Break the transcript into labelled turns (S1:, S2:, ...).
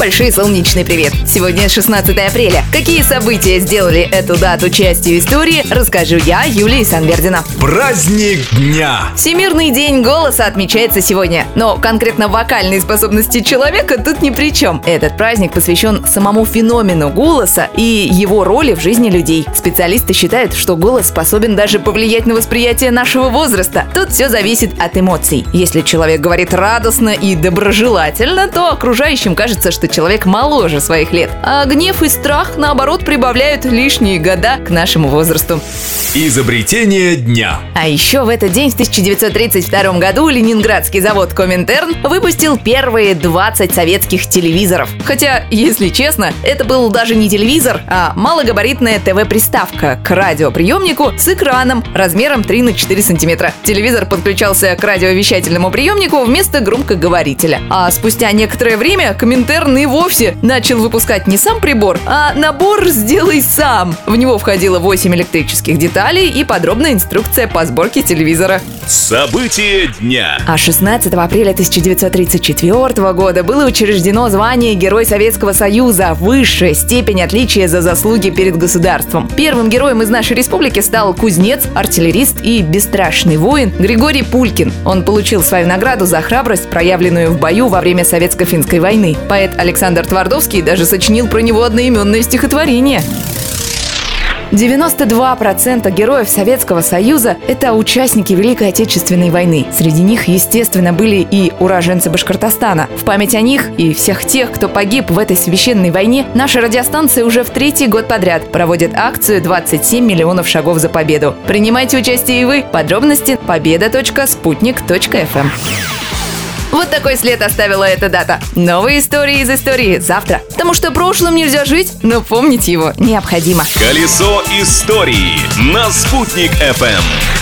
S1: Большой солнечный привет! Сегодня 16 апреля. Какие события сделали эту дату частью истории, расскажу я, Юлия Санвердина.
S2: Праздник дня!
S1: Всемирный день голоса отмечается сегодня. Но конкретно вокальные способности человека тут ни при чем. Этот праздник посвящен самому феномену голоса и его роли в жизни людей. Специалисты считают, что голос способен даже повлиять на восприятие нашего возраста. Тут все зависит от эмоций. Если человек говорит радостно и доброжелательно, то окружающим кажется, что человек моложе своих лет. А гнев и страх, наоборот, прибавляют лишние года к нашему возрасту.
S2: Изобретение дня.
S1: А еще в этот день, в 1932 году, ленинградский завод Коминтерн выпустил первые 20 советских телевизоров. Хотя, если честно, это был даже не телевизор, а малогабаритная ТВ-приставка к радиоприемнику с экраном размером 3 на 4 сантиметра. Телевизор подключался к радиовещательному приемнику вместо громкоговорителя. А спустя некоторое время Коминтерн и вовсе начал выпускать не сам прибор, а набор «Сделай сам». В него входило 8 электрических деталей и подробная инструкция по сборке телевизора.
S3: События дня.
S1: А 16 апреля 1934 года было учреждено звание Герой Советского Союза, высшая степень отличия за заслуги перед государством. Первым героем из нашей республики стал кузнец, артиллерист и бесстрашный воин Григорий Пулькин. Он получил свою награду за храбрость, проявленную в бою во время Советско-финской войны. Поэт Александр Твардовский даже сочинил про него одноименное стихотворение. 92% героев Советского Союза – это участники Великой Отечественной войны. Среди них, естественно, были и уроженцы Башкортостана. В память о них и всех тех, кто погиб в этой священной войне, наша радиостанция уже в третий год подряд проводит акцию «27 миллионов шагов за победу». Принимайте участие и вы. Подробности – победа.спутник.фм. Такой след оставила эта дата. Новые истории из истории завтра. Потому что прошлым нельзя жить, но помнить его необходимо.
S3: Колесо истории на «Спутник FM.